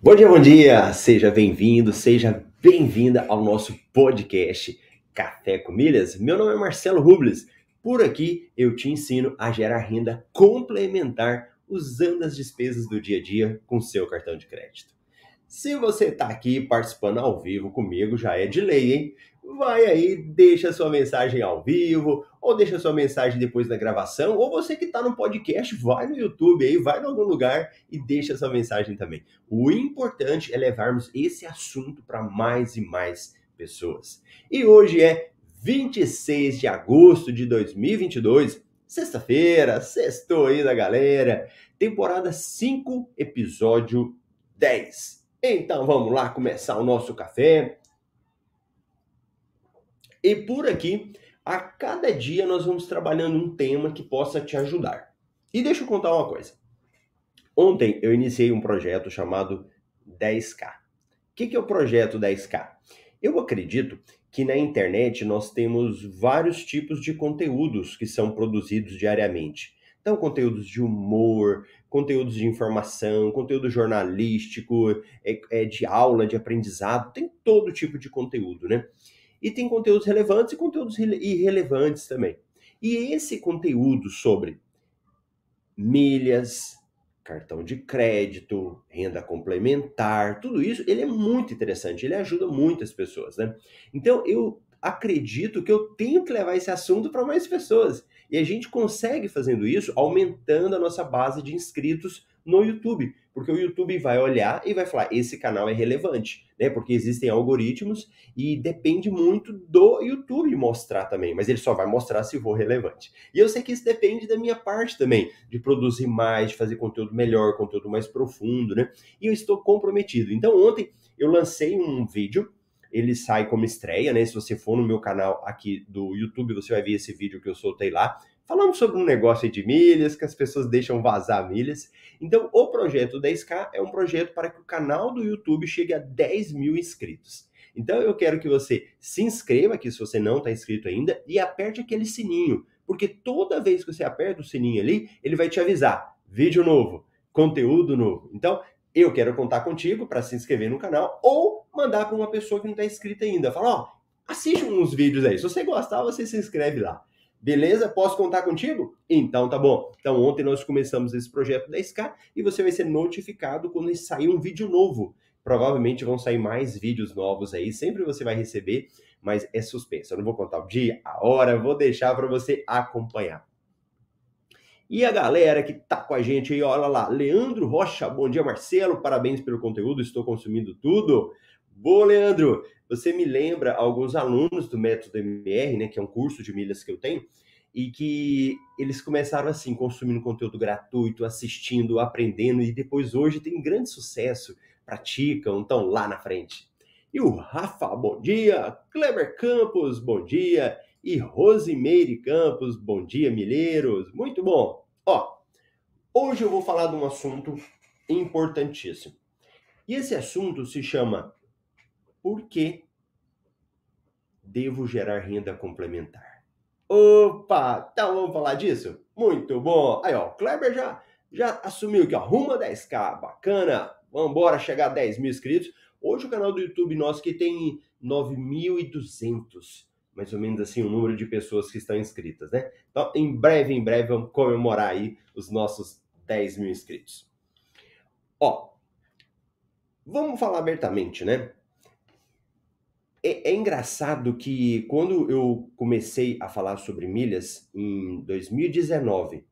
Bom dia, bom dia! Seja bem-vindo, seja bem-vinda ao nosso podcast Café com Milhas. Meu nome é Marcelo Rubles. Por aqui eu te ensino a gerar renda complementar usando as despesas do dia a dia com seu cartão de crédito. Se você está aqui participando ao vivo comigo, já é de lei, hein? vai aí, deixa sua mensagem ao vivo, ou deixa sua mensagem depois da gravação, ou você que está no podcast, vai no YouTube aí, vai em algum lugar e deixa sua mensagem também. O importante é levarmos esse assunto para mais e mais pessoas. E hoje é 26 de agosto de 2022, sexta-feira, sextou aí da galera, temporada 5, episódio 10. Então vamos lá começar o nosso café. E por aqui, a cada dia nós vamos trabalhando um tema que possa te ajudar. E deixa eu contar uma coisa. Ontem eu iniciei um projeto chamado 10K. O que é o projeto 10K? Eu acredito que na internet nós temos vários tipos de conteúdos que são produzidos diariamente. Então, conteúdos de humor, conteúdos de informação, conteúdo jornalístico, é, é de aula, de aprendizado, tem todo tipo de conteúdo, né? E tem conteúdos relevantes e conteúdos irrelevantes também. E esse conteúdo sobre milhas, cartão de crédito, renda complementar, tudo isso, ele é muito interessante, ele ajuda muitas pessoas, né? Então eu acredito que eu tenho que levar esse assunto para mais pessoas. E a gente consegue fazendo isso aumentando a nossa base de inscritos no YouTube, porque o YouTube vai olhar e vai falar: esse canal é relevante, né? Porque existem algoritmos e depende muito do YouTube mostrar também, mas ele só vai mostrar se for relevante. E eu sei que isso depende da minha parte também, de produzir mais, de fazer conteúdo melhor, conteúdo mais profundo, né? E eu estou comprometido. Então, ontem eu lancei um vídeo ele sai como estreia, né? Se você for no meu canal aqui do YouTube, você vai ver esse vídeo que eu soltei lá. Falamos sobre um negócio de milhas, que as pessoas deixam vazar milhas. Então, o projeto 10K é um projeto para que o canal do YouTube chegue a 10 mil inscritos. Então, eu quero que você se inscreva aqui se você não está inscrito ainda e aperte aquele sininho, porque toda vez que você aperta o sininho ali, ele vai te avisar: vídeo novo, conteúdo novo. Então, eu quero contar contigo para se inscrever no canal ou mandar para uma pessoa que não está inscrita ainda. Fala, ó, assiste uns vídeos aí. Se você gostar, você se inscreve lá. Beleza? Posso contar contigo? Então tá bom. Então ontem nós começamos esse projeto 10K e você vai ser notificado quando sair um vídeo novo. Provavelmente vão sair mais vídeos novos aí, sempre você vai receber, mas é suspenso. Eu não vou contar o dia, a hora, vou deixar para você acompanhar. E a galera que tá com a gente aí, olha lá, Leandro Rocha, bom dia Marcelo, parabéns pelo conteúdo, estou consumindo tudo. Boa, Leandro! Você me lembra alguns alunos do Método MR, né, que é um curso de milhas que eu tenho, e que eles começaram assim, consumindo conteúdo gratuito, assistindo, aprendendo, e depois hoje tem grande sucesso, praticam, estão lá na frente. E o Rafa, bom dia! Kleber Campos, bom dia! E Rosimeire Campos, bom dia, milheiros! Muito bom! Ó, hoje eu vou falar de um assunto importantíssimo. E esse assunto se chama por que devo gerar renda complementar? Opa, então vamos falar disso? Muito bom. Aí, ó, Kleber já, já assumiu aqui, ó, rumo a 10k, bacana. Vamos embora chegar a 10 mil inscritos. Hoje o canal do YouTube nosso que tem 9.200, mais ou menos assim, o número de pessoas que estão inscritas, né? Então, em breve, em breve, vamos comemorar aí os nossos 10 mil inscritos. Ó, vamos falar abertamente, né? É, é, engraçado que quando eu comecei a falar sobre milhas em 2019,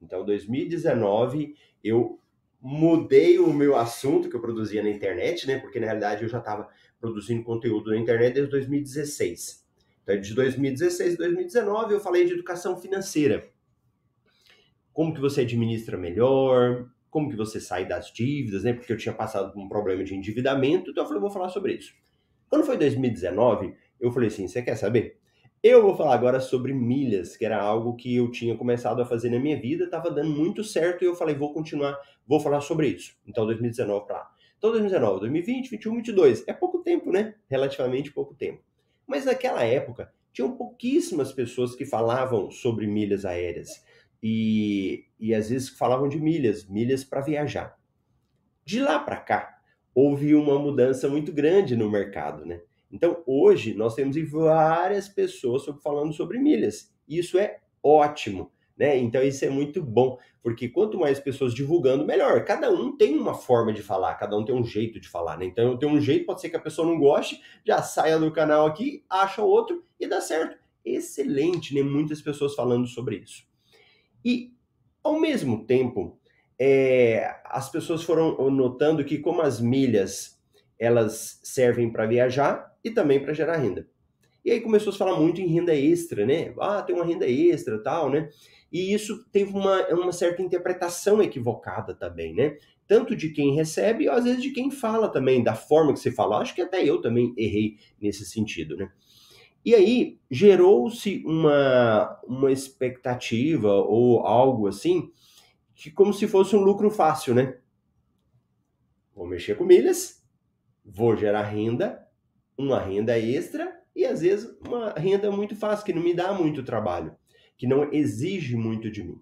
então 2019 eu mudei o meu assunto que eu produzia na internet, né? Porque na realidade eu já estava produzindo conteúdo na internet desde 2016. Então de 2016 a 2019 eu falei de educação financeira. Como que você administra melhor, como que você sai das dívidas, né? Porque eu tinha passado por um problema de endividamento, então eu falei, vou falar sobre isso. Quando foi 2019, eu falei assim: você quer saber? Eu vou falar agora sobre milhas, que era algo que eu tinha começado a fazer na minha vida, estava dando muito certo e eu falei: vou continuar, vou falar sobre isso. Então, 2019 para lá. Então, 2019, 2020, 21, 22. É pouco tempo, né? Relativamente pouco tempo. Mas naquela época, tinham pouquíssimas pessoas que falavam sobre milhas aéreas. E, e às vezes falavam de milhas, milhas para viajar. De lá para cá, houve uma mudança muito grande no mercado, né? Então, hoje, nós temos várias pessoas falando sobre milhas. Isso é ótimo, né? Então, isso é muito bom, porque quanto mais pessoas divulgando, melhor. Cada um tem uma forma de falar, cada um tem um jeito de falar, né? Então, eu tenho um jeito, pode ser que a pessoa não goste, já saia do canal aqui, acha outro e dá certo. Excelente, né? Muitas pessoas falando sobre isso. E, ao mesmo tempo, é, as pessoas foram notando que como as milhas elas servem para viajar e também para gerar renda. E aí começou a falar muito em renda extra, né? Ah, tem uma renda extra tal, né? E isso teve uma, uma certa interpretação equivocada também, né? Tanto de quem recebe, às vezes de quem fala também, da forma que se fala. Acho que até eu também errei nesse sentido, né? E aí gerou-se uma, uma expectativa ou algo assim, que como se fosse um lucro fácil, né? Vou mexer com milhas, vou gerar renda, uma renda extra e às vezes uma renda muito fácil, que não me dá muito trabalho, que não exige muito de mim.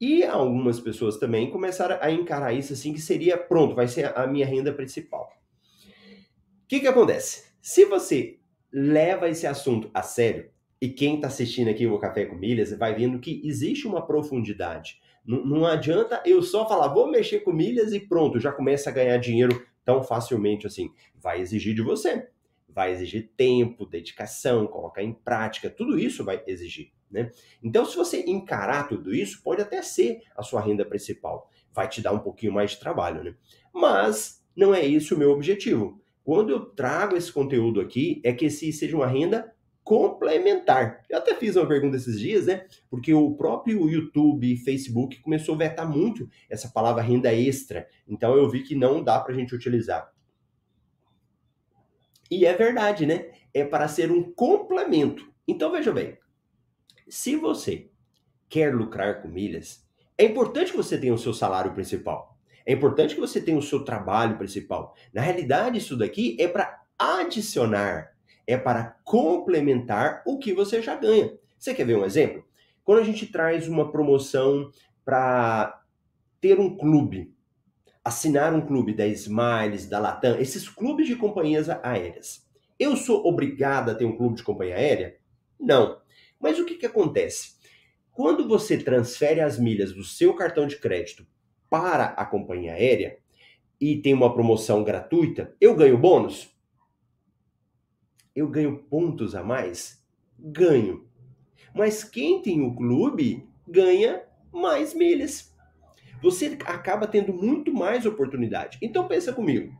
E algumas pessoas também começaram a encarar isso assim, que seria, pronto, vai ser a minha renda principal. O que, que acontece? Se você leva esse assunto a sério, e quem está assistindo aqui o Café com Milhas vai vendo que existe uma profundidade. Não, não adianta eu só falar, vou mexer com milhas e pronto, já começa a ganhar dinheiro tão facilmente assim. Vai exigir de você. Vai exigir tempo, dedicação, colocar em prática, tudo isso vai exigir. Né? Então, se você encarar tudo isso, pode até ser a sua renda principal. Vai te dar um pouquinho mais de trabalho, né? Mas não é isso o meu objetivo. Quando eu trago esse conteúdo aqui, é que esse seja uma renda complementar. Eu até fiz uma pergunta esses dias, né? Porque o próprio YouTube e Facebook começou a vetar muito essa palavra renda extra. Então eu vi que não dá para a gente utilizar. E é verdade, né? É para ser um complemento. Então veja bem, se você quer lucrar com milhas, é importante que você tenha o seu salário principal. É importante que você tenha o seu trabalho principal. Na realidade, isso daqui é para adicionar, é para complementar o que você já ganha. Você quer ver um exemplo? Quando a gente traz uma promoção para ter um clube, assinar um clube da Smiles, da Latam, esses clubes de companhias aéreas. Eu sou obrigado a ter um clube de companhia aérea? Não. Mas o que, que acontece? Quando você transfere as milhas do seu cartão de crédito para a companhia aérea e tem uma promoção gratuita, eu ganho bônus? Eu ganho pontos a mais? Ganho. Mas quem tem o clube ganha mais milhas. Você acaba tendo muito mais oportunidade. Então pensa comigo.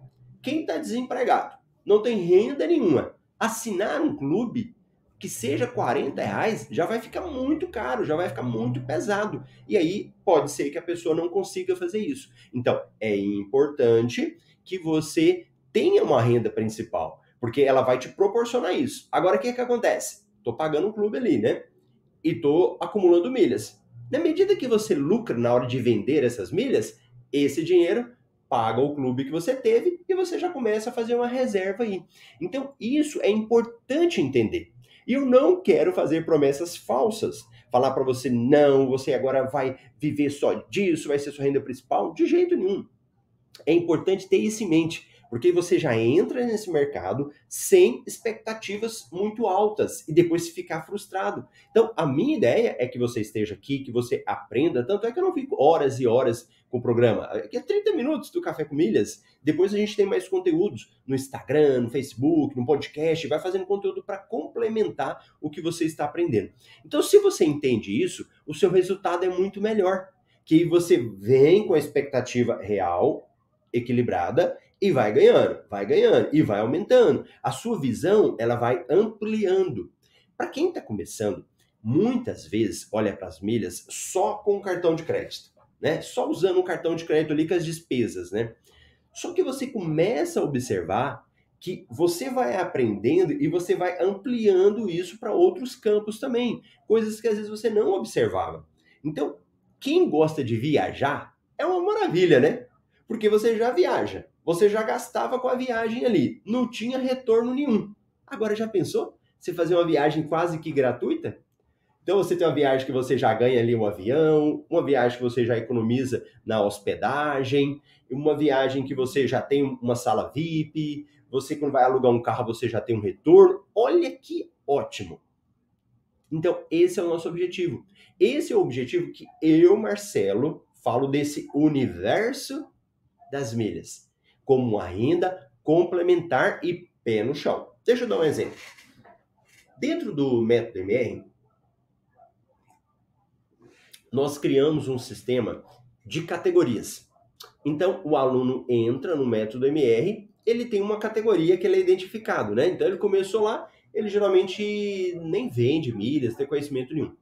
Quem está desempregado, não tem renda nenhuma, assinar um clube que seja 40 reais, já vai ficar muito caro, já vai ficar muito pesado. E aí pode ser que a pessoa não consiga fazer isso. Então, é importante que você tenha uma renda principal, porque ela vai te proporcionar isso. Agora, o que, é que acontece? Estou pagando um clube ali, né? E estou acumulando milhas. Na medida que você lucra na hora de vender essas milhas, esse dinheiro paga o clube que você teve e você já começa a fazer uma reserva aí. Então, isso é importante entender. E eu não quero fazer promessas falsas. Falar para você, não, você agora vai viver só disso, vai ser sua renda principal. De jeito nenhum. É importante ter isso em mente, porque você já entra nesse mercado sem expectativas muito altas e depois ficar frustrado. Então, a minha ideia é que você esteja aqui, que você aprenda. Tanto é que eu não fico horas e horas com o programa. Aqui é 30 minutos do Café com Milhas. Depois a gente tem mais conteúdos no Instagram, no Facebook, no podcast. Vai fazendo conteúdo para complementar o que você está aprendendo. Então, se você entende isso, o seu resultado é muito melhor. Que você vem com a expectativa real, equilibrada, e vai ganhando, vai ganhando e vai aumentando. A sua visão, ela vai ampliando. Para quem está começando, muitas vezes olha para as milhas só com o cartão de crédito né? Só usando um cartão de crédito ali com as despesas, né? Só que você começa a observar que você vai aprendendo e você vai ampliando isso para outros campos também, coisas que às vezes você não observava. Então, quem gosta de viajar é uma maravilha, né? Porque você já viaja, você já gastava com a viagem ali, não tinha retorno nenhum. Agora já pensou? Você fazer uma viagem quase que gratuita? Então você tem uma viagem que você já ganha ali um avião, uma viagem que você já economiza na hospedagem, uma viagem que você já tem uma sala VIP, você quando vai alugar um carro você já tem um retorno. Olha que ótimo. Então esse é o nosso objetivo. Esse é o objetivo que eu, Marcelo, falo desse universo das milhas, como uma renda complementar e pé no chão. Deixa eu dar um exemplo. Dentro do método MR, nós criamos um sistema de categorias. Então, o aluno entra no método MR, ele tem uma categoria que ele é identificado, né? Então, ele começou lá, ele geralmente nem vende milhas, tem conhecimento nenhum.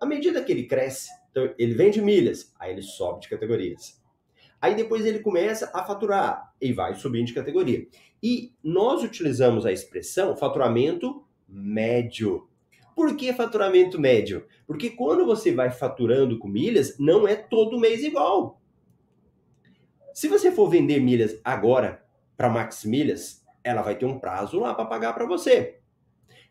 À medida que ele cresce, então, ele vende milhas, aí ele sobe de categorias. Aí depois ele começa a faturar e vai subindo de categoria. E nós utilizamos a expressão faturamento médio. Por que faturamento médio? Porque quando você vai faturando com milhas, não é todo mês igual. Se você for vender milhas agora para Max Milhas, ela vai ter um prazo lá para pagar para você.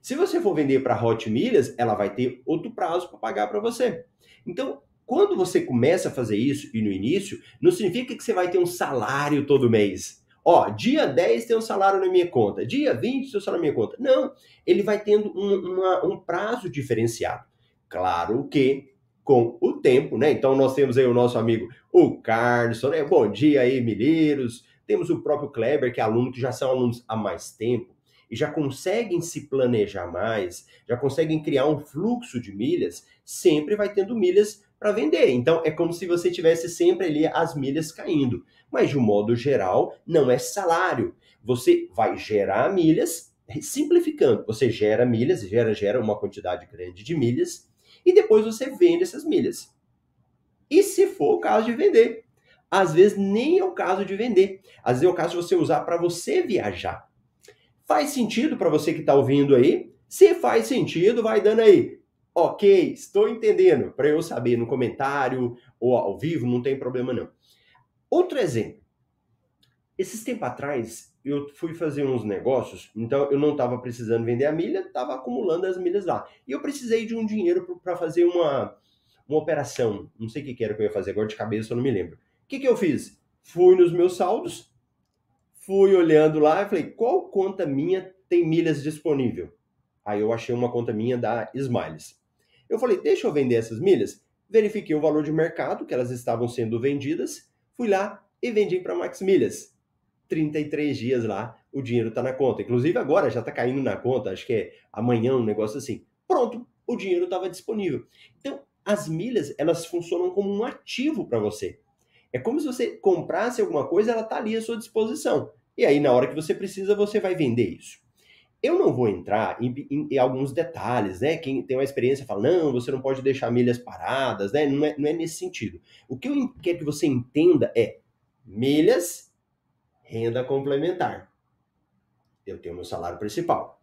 Se você for vender para Hot Milhas, ela vai ter outro prazo para pagar para você. Então, quando você começa a fazer isso e no início, não significa que você vai ter um salário todo mês. Ó, dia 10 tem um salário na minha conta, dia 20 tem um salário na minha conta. Não, ele vai tendo um, uma, um prazo diferenciado. Claro que com o tempo, né? Então nós temos aí o nosso amigo o Carlos, né? Bom dia aí, Mineiros. Temos o próprio Kleber, que é aluno que já são alunos há mais tempo e já conseguem se planejar mais, já conseguem criar um fluxo de milhas, sempre vai tendo milhas para vender. Então é como se você tivesse sempre ali as milhas caindo. Mas de um modo geral, não é salário. Você vai gerar milhas, simplificando, você gera milhas, gera gera uma quantidade grande de milhas e depois você vende essas milhas. E se for o caso de vender, às vezes nem é o caso de vender. Às vezes é o caso de você usar para você viajar. Faz sentido para você que está ouvindo aí? Se faz sentido, vai dando aí. Ok, estou entendendo. Para eu saber no comentário ou ao vivo, não tem problema não. Outro exemplo. Esses tempos atrás, eu fui fazer uns negócios, então eu não estava precisando vender a milha, estava acumulando as milhas lá. E eu precisei de um dinheiro para fazer uma, uma operação. Não sei o que, que era que eu ia fazer agora de cabeça, eu não me lembro. O que, que eu fiz? Fui nos meus saldos, fui olhando lá e falei, qual conta minha tem milhas disponível? Aí eu achei uma conta minha da Smiles. Eu falei, deixa eu vender essas milhas. Verifiquei o valor de mercado que elas estavam sendo vendidas, fui lá e vendi para Max Milhas. 33 dias lá, o dinheiro está na conta. Inclusive agora já está caindo na conta, acho que é amanhã um negócio assim. Pronto, o dinheiro estava disponível. Então, as milhas, elas funcionam como um ativo para você. É como se você comprasse alguma coisa, ela está ali à sua disposição. E aí, na hora que você precisa, você vai vender isso. Eu não vou entrar em, em, em, alguns detalhes, né? Quem tem uma experiência fala, não, você não pode deixar milhas paradas, né? Não é, não é nesse sentido. O que eu quero que você entenda é milhas, renda complementar. Eu tenho meu salário principal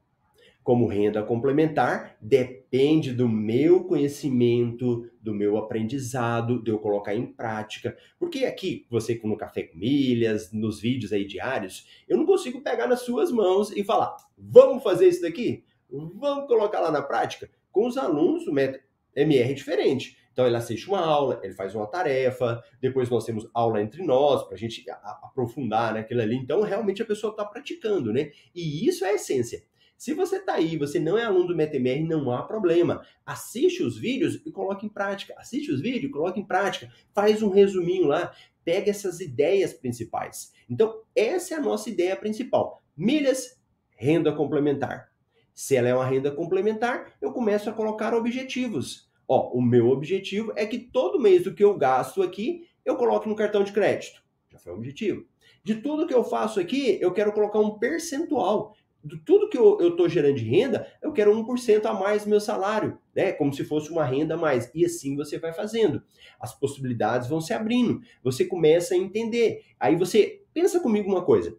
como renda complementar depende do meu conhecimento, do meu aprendizado, de eu colocar em prática. Porque aqui, você no Café com Milhas, nos vídeos aí diários, eu não consigo pegar nas suas mãos e falar, vamos fazer isso daqui? Vamos colocar lá na prática? Com os alunos, o método MR é diferente. Então ele assiste uma aula, ele faz uma tarefa, depois nós temos aula entre nós para a gente aprofundar naquilo ali. Então realmente a pessoa está praticando, né? E isso é a essência. Se você está aí, você não é aluno do MetaMR, não há problema. Assiste os vídeos e coloque em prática. Assiste os vídeos, coloque em prática. Faz um resuminho lá, pega essas ideias principais. Então, essa é a nossa ideia principal. Milhas, renda complementar. Se ela é uma renda complementar, eu começo a colocar objetivos. Ó, o meu objetivo é que todo mês do que eu gasto aqui, eu coloque no cartão de crédito. Já foi o objetivo. De tudo que eu faço aqui, eu quero colocar um percentual de tudo que eu estou gerando de renda, eu quero 1% a mais do meu salário, né? Como se fosse uma renda a mais. E assim você vai fazendo. As possibilidades vão se abrindo. Você começa a entender. Aí você pensa comigo uma coisa.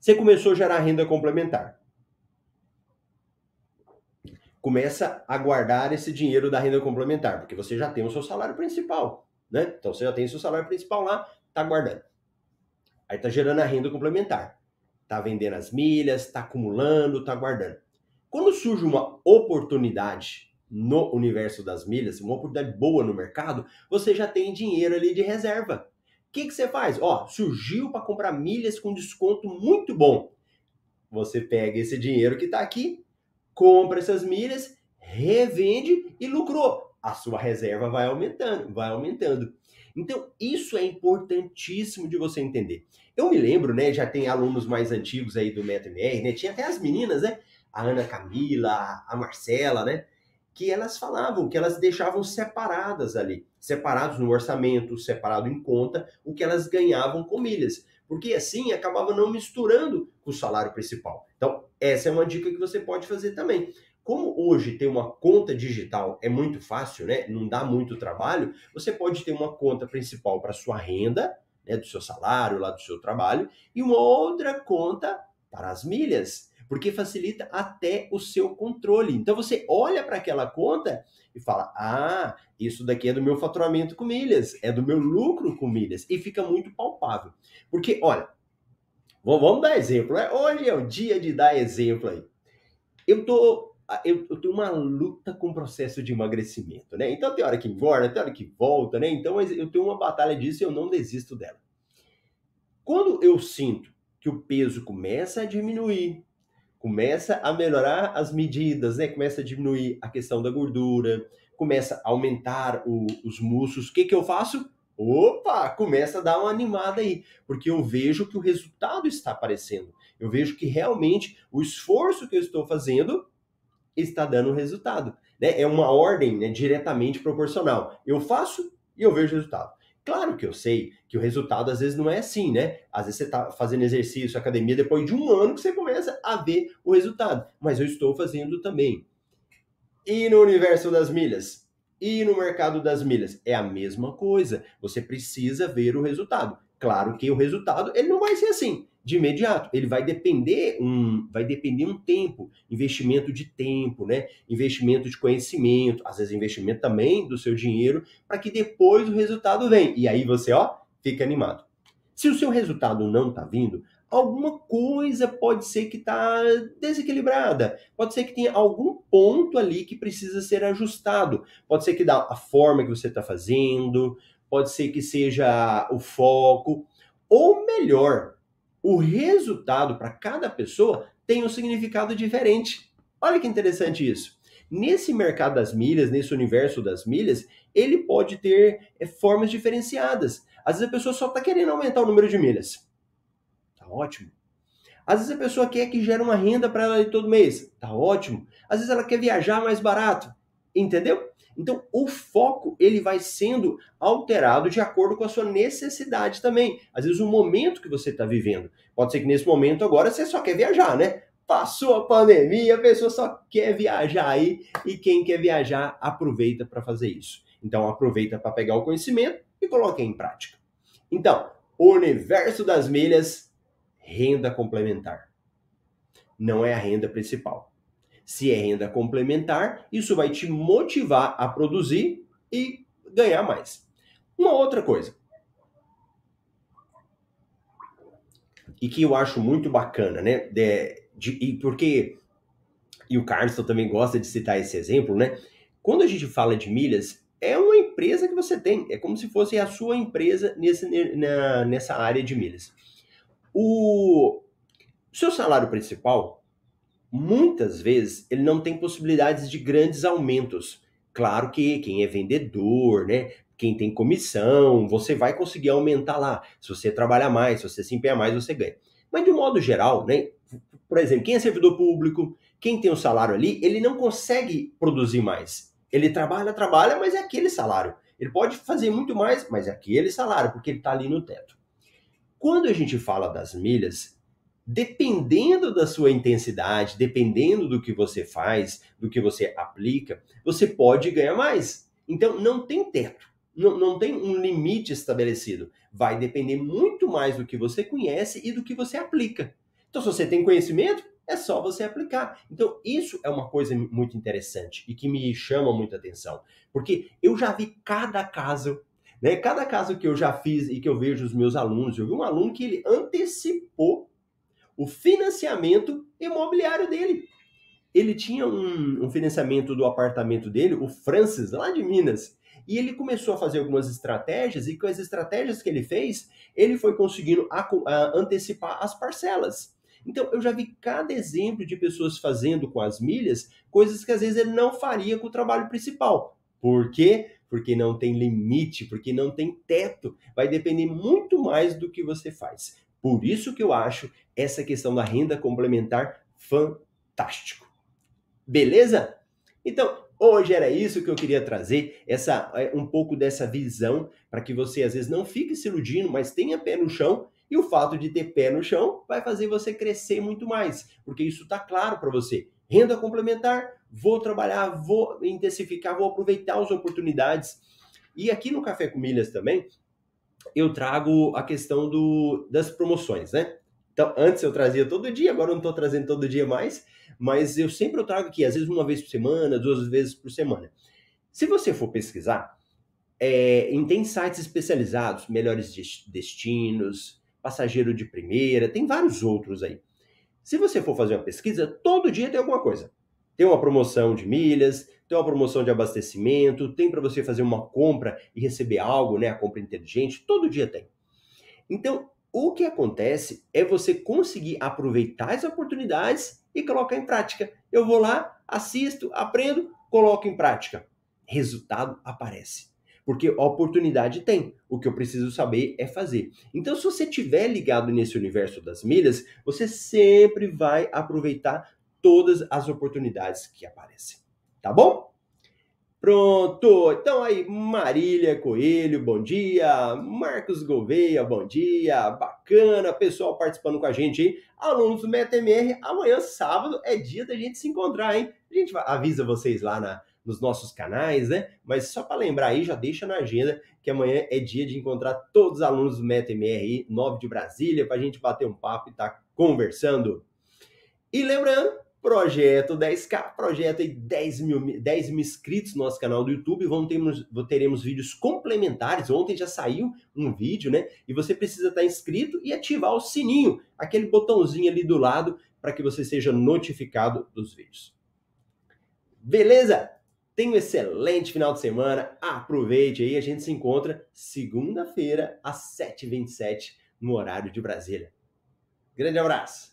Você começou a gerar renda complementar. Começa a guardar esse dinheiro da renda complementar, porque você já tem o seu salário principal, né? Então você já tem o seu salário principal lá, tá guardando. Aí tá gerando a renda complementar está vendendo as milhas, está acumulando, está guardando. Quando surge uma oportunidade no universo das milhas, uma oportunidade boa no mercado, você já tem dinheiro ali de reserva. O que, que você faz? Ó, surgiu para comprar milhas com desconto muito bom. Você pega esse dinheiro que está aqui, compra essas milhas, revende e lucrou. A sua reserva vai aumentando, vai aumentando. Então, isso é importantíssimo de você entender. Eu me lembro, né, já tem alunos mais antigos aí do MetaMR, né, tinha até as meninas, né, a Ana Camila, a Marcela, né, que elas falavam que elas deixavam separadas ali, separados no orçamento, separado em conta, o que elas ganhavam com milhas, porque assim acabava não misturando com o salário principal. Então, essa é uma dica que você pode fazer também. Como hoje ter uma conta digital é muito fácil, né? Não dá muito trabalho, você pode ter uma conta principal para sua renda, né, do seu salário, lá do seu trabalho, e uma outra conta para as milhas porque facilita até o seu controle. Então você olha para aquela conta e fala: "Ah, isso daqui é do meu faturamento com milhas, é do meu lucro com milhas" e fica muito palpável. Porque olha, vamos dar exemplo, né? Hoje é o dia de dar exemplo aí. Eu tô eu, eu tenho uma luta com o processo de emagrecimento, né? Então tem hora que engorda, tem hora que volta, né? Então eu tenho uma batalha disso e eu não desisto dela. Quando eu sinto que o peso começa a diminuir, começa a melhorar as medidas, né? Começa a diminuir a questão da gordura, começa a aumentar o, os músculos. O que, que eu faço? Opa, começa a dar uma animada aí, porque eu vejo que o resultado está aparecendo. Eu vejo que realmente o esforço que eu estou fazendo está dando resultado. Né? É uma ordem né, diretamente proporcional. Eu faço e eu vejo resultado. Claro que eu sei que o resultado às vezes não é assim, né? Às vezes você está fazendo exercício, academia, depois de um ano que você começa a ver o resultado. Mas eu estou fazendo também. E no universo das milhas? E no mercado das milhas? É a mesma coisa. Você precisa ver o resultado. Claro que o resultado ele não vai ser assim de imediato. Ele vai depender um, vai depender um tempo, investimento de tempo, né? Investimento de conhecimento, às vezes investimento também do seu dinheiro, para que depois o resultado venha. E aí você, ó, fica animado. Se o seu resultado não está vindo, alguma coisa pode ser que está desequilibrada. Pode ser que tenha algum ponto ali que precisa ser ajustado. Pode ser que da a forma que você está fazendo, pode ser que seja o foco, ou melhor, o resultado para cada pessoa tem um significado diferente. Olha que interessante isso. Nesse mercado das milhas, nesse universo das milhas, ele pode ter é, formas diferenciadas. Às vezes a pessoa só está querendo aumentar o número de milhas. Tá ótimo. Às vezes a pessoa quer que gere uma renda para ela todo mês. Tá ótimo. Às vezes ela quer viajar mais barato. Entendeu? Então, o foco ele vai sendo alterado de acordo com a sua necessidade também. Às vezes, o momento que você está vivendo. Pode ser que nesse momento agora você só quer viajar, né? Passou a pandemia, a pessoa só quer viajar aí e quem quer viajar aproveita para fazer isso. Então, aproveita para pegar o conhecimento e coloque em prática. Então, o universo das milhas, renda complementar. Não é a renda principal. Se é renda complementar, isso vai te motivar a produzir e ganhar mais. Uma outra coisa. E que eu acho muito bacana, né? De, de, e porque. E o Carlos também gosta de citar esse exemplo, né? Quando a gente fala de milhas, é uma empresa que você tem. É como se fosse a sua empresa nesse, na, nessa área de milhas. O seu salário principal muitas vezes ele não tem possibilidades de grandes aumentos. Claro que quem é vendedor, né? Quem tem comissão, você vai conseguir aumentar lá. Se você trabalhar mais, se você se empenhar mais, você ganha. Mas de um modo geral, né? Por exemplo, quem é servidor público, quem tem um salário ali, ele não consegue produzir mais. Ele trabalha, trabalha, mas é aquele salário. Ele pode fazer muito mais, mas é aquele salário, porque ele está ali no teto. Quando a gente fala das milhas, dependendo da sua intensidade, dependendo do que você faz, do que você aplica, você pode ganhar mais. Então, não tem teto, não, não tem um limite estabelecido. Vai depender muito mais do que você conhece e do que você aplica. Então, se você tem conhecimento, é só você aplicar. Então, isso é uma coisa muito interessante e que me chama muita atenção, porque eu já vi cada caso, né? Cada caso que eu já fiz e que eu vejo os meus alunos, eu vi um aluno que ele antecipou o financiamento imobiliário dele. ele tinha um, um financiamento do apartamento dele, o Francis, lá de Minas. E ele começou a fazer algumas estratégias, e com as estratégias que ele fez, ele foi conseguindo a, a antecipar as parcelas. Então, eu já vi cada exemplo de pessoas fazendo com as milhas coisas que às vezes ele não faria com o trabalho principal. Por quê? Porque não tem limite, porque não tem teto. Vai depender muito mais do que você faz. Por isso que eu acho essa questão da renda complementar fantástico. Beleza? Então, hoje era isso que eu queria trazer, essa é, um pouco dessa visão para que você às vezes não fique se iludindo, mas tenha pé no chão. E o fato de ter pé no chão vai fazer você crescer muito mais, porque isso está claro para você. Renda complementar, vou trabalhar, vou intensificar, vou aproveitar as oportunidades. E aqui no Café com Milhas também, eu trago a questão do, das promoções, né? Então, antes eu trazia todo dia, agora eu não estou trazendo todo dia mais, mas eu sempre eu trago aqui, às vezes uma vez por semana, duas vezes por semana. Se você for pesquisar, é, tem sites especializados, melhores destinos, passageiro de primeira, tem vários outros aí. Se você for fazer uma pesquisa, todo dia tem alguma coisa. Tem uma promoção de milhas, tem uma promoção de abastecimento, tem para você fazer uma compra e receber algo, né? A compra inteligente, todo dia tem. Então, o que acontece é você conseguir aproveitar as oportunidades e colocar em prática. Eu vou lá, assisto, aprendo, coloco em prática. Resultado aparece. Porque oportunidade tem. O que eu preciso saber é fazer. Então, se você estiver ligado nesse universo das milhas, você sempre vai aproveitar todas as oportunidades que aparecem. Tá bom? Pronto! Então aí, Marília Coelho, bom dia. Marcos Gouveia, bom dia. Bacana, pessoal participando com a gente aí. Alunos do MetaMR, amanhã, sábado, é dia da gente se encontrar, hein? A gente avisa vocês lá na, nos nossos canais, né? Mas só para lembrar aí, já deixa na agenda que amanhã é dia de encontrar todos os alunos do MetaMR aí, 9 de Brasília, para a gente bater um papo e estar tá conversando. E lembrando, Projeto 10K, projeto aí 10 mil, 10 mil inscritos no nosso canal do YouTube. Vamos teremos vídeos complementares. Ontem já saiu um vídeo, né? E você precisa estar inscrito e ativar o sininho, aquele botãozinho ali do lado, para que você seja notificado dos vídeos. Beleza? Tenha um excelente final de semana. Aproveite aí. A gente se encontra segunda-feira, às 7h27, no horário de Brasília. Grande abraço!